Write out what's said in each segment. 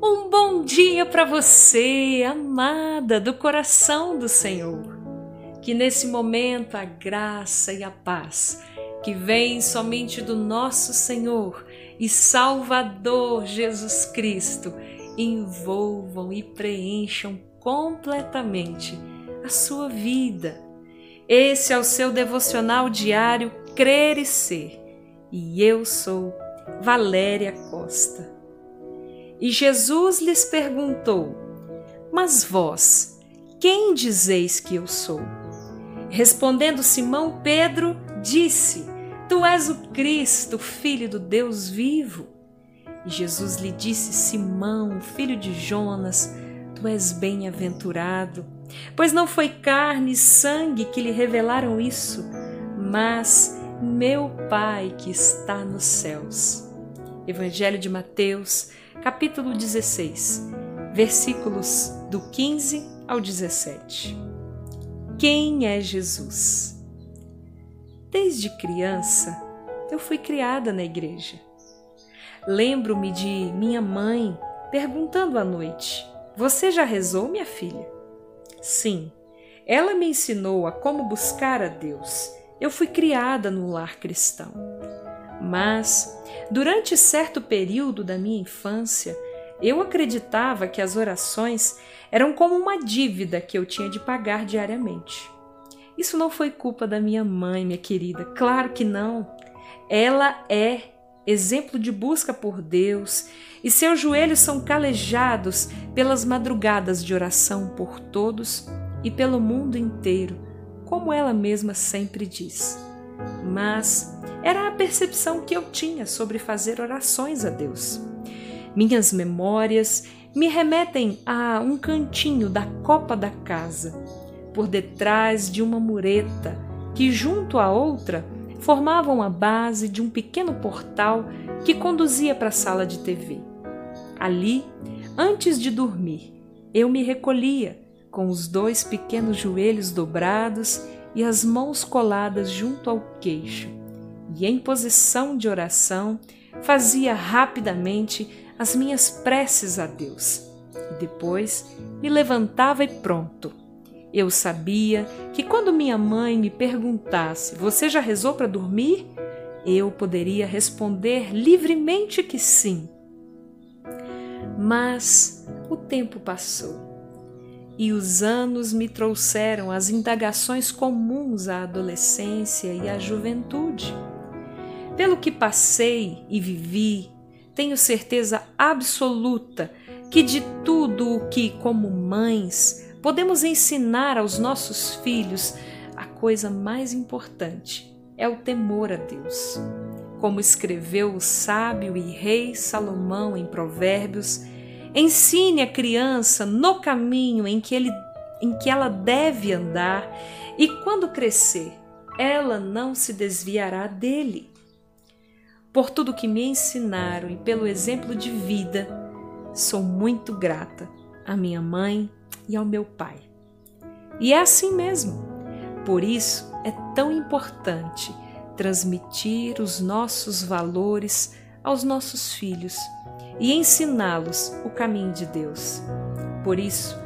Um bom dia para você, amada do coração do Senhor. Que nesse momento a graça e a paz que vem somente do nosso Senhor e Salvador Jesus Cristo envolvam e preencham completamente a sua vida. Esse é o seu devocional diário Crer e Ser. E eu sou Valéria Costa. E Jesus lhes perguntou: Mas vós, quem dizeis que eu sou? Respondendo Simão Pedro, disse: Tu és o Cristo, filho do Deus vivo. E Jesus lhe disse: Simão, filho de Jonas, tu és bem-aventurado, pois não foi carne e sangue que lhe revelaram isso, mas meu Pai que está nos céus. Evangelho de Mateus, capítulo 16, versículos do 15 ao 17. Quem é Jesus? Desde criança, eu fui criada na igreja. Lembro-me de minha mãe perguntando à noite: Você já rezou, minha filha? Sim, ela me ensinou a como buscar a Deus. Eu fui criada no lar cristão. Mas, durante certo período da minha infância, eu acreditava que as orações eram como uma dívida que eu tinha de pagar diariamente. Isso não foi culpa da minha mãe, minha querida, claro que não. Ela é exemplo de busca por Deus e seus joelhos são calejados pelas madrugadas de oração por todos e pelo mundo inteiro, como ela mesma sempre diz. Mas era a percepção que eu tinha sobre fazer orações a Deus. Minhas memórias me remetem a um cantinho da copa da casa, por detrás de uma mureta que, junto à outra, formavam a base de um pequeno portal que conduzia para a sala de TV. Ali, antes de dormir, eu me recolhia com os dois pequenos joelhos dobrados e as mãos coladas junto ao queixo, e em posição de oração fazia rapidamente as minhas preces a Deus. E depois me levantava e pronto. Eu sabia que quando minha mãe me perguntasse: Você já rezou para dormir? Eu poderia responder livremente que sim. Mas o tempo passou e os anos me trouxeram as indagações comuns à adolescência e à juventude. Pelo que passei e vivi, tenho certeza absoluta que de tudo o que, como mães, podemos ensinar aos nossos filhos, a coisa mais importante é o temor a Deus. Como escreveu o sábio e rei Salomão em Provérbios, Ensine a criança no caminho em que, ele, em que ela deve andar e quando crescer, ela não se desviará dele. Por tudo que me ensinaram e pelo exemplo de vida, sou muito grata à minha mãe e ao meu pai. E é assim mesmo. Por isso é tão importante transmitir os nossos valores aos nossos filhos e ensiná-los o caminho de Deus. Por isso,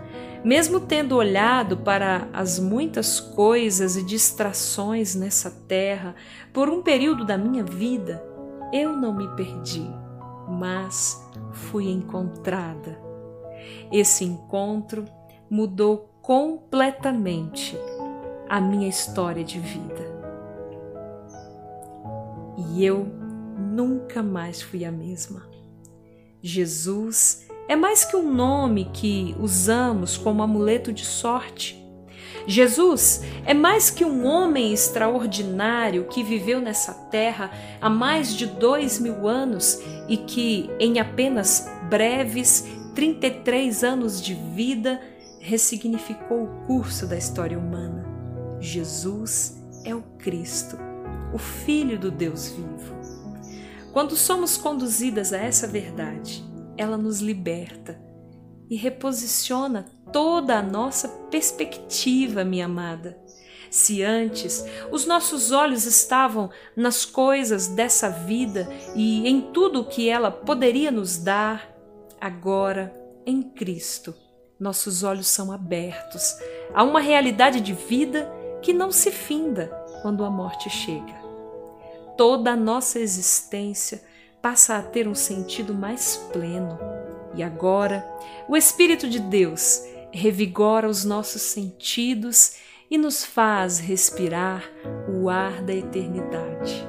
mesmo tendo olhado para as muitas coisas e distrações nessa terra por um período da minha vida, eu não me perdi, mas fui encontrada. Esse encontro mudou completamente a minha história de vida. E eu nunca mais fui a mesma. Jesus é mais que um nome que usamos como amuleto de sorte. Jesus é mais que um homem extraordinário que viveu nessa terra há mais de dois mil anos e que, em apenas breves 33 anos de vida, ressignificou o curso da história humana. Jesus é o Cristo, o Filho do Deus vivo. Quando somos conduzidas a essa verdade, ela nos liberta e reposiciona toda a nossa perspectiva, minha amada. Se antes os nossos olhos estavam nas coisas dessa vida e em tudo o que ela poderia nos dar, agora, em Cristo, nossos olhos são abertos a uma realidade de vida que não se finda quando a morte chega. Toda a nossa existência passa a ter um sentido mais pleno. E agora, o Espírito de Deus revigora os nossos sentidos e nos faz respirar o ar da eternidade,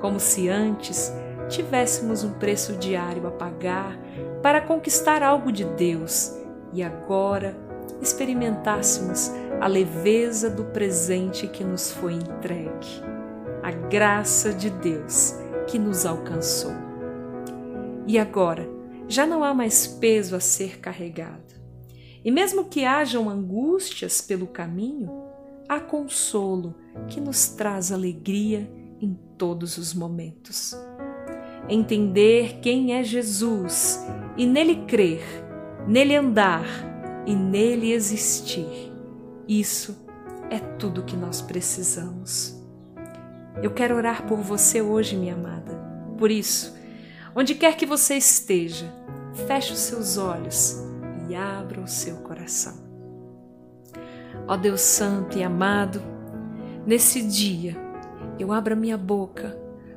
como se antes tivéssemos um preço diário a pagar para conquistar algo de Deus e agora experimentássemos a leveza do presente que nos foi entregue, a graça de Deus que nos alcançou. E agora já não há mais peso a ser carregado. E mesmo que hajam angústias pelo caminho, há consolo que nos traz alegria em todos os momentos. Entender quem é Jesus e nele crer, nele andar e nele existir, isso é tudo que nós precisamos. Eu quero orar por você hoje, minha amada. Por isso, onde quer que você esteja, feche os seus olhos e abra o seu coração. Ó Deus Santo e amado, nesse dia eu abro a minha boca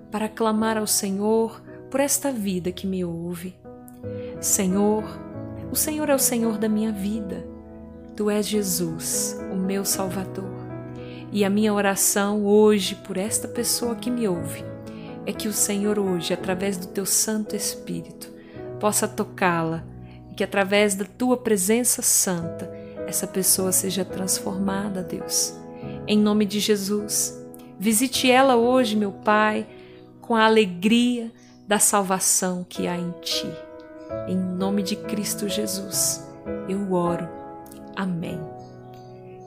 para clamar ao Senhor por esta vida que me ouve. Senhor, o Senhor é o Senhor da minha vida. Tu és Jesus, o meu Salvador. E a minha oração hoje por esta pessoa que me ouve é que o Senhor hoje, através do teu Santo Espírito, possa tocá-la e que através da tua presença santa essa pessoa seja transformada, Deus. Em nome de Jesus, visite ela hoje, meu Pai, com a alegria da salvação que há em Ti. Em nome de Cristo Jesus, eu oro. Amém.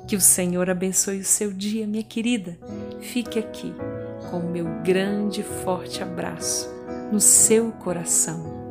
Que o Senhor abençoe o seu dia, minha querida. Fique aqui com o meu grande e forte abraço no seu coração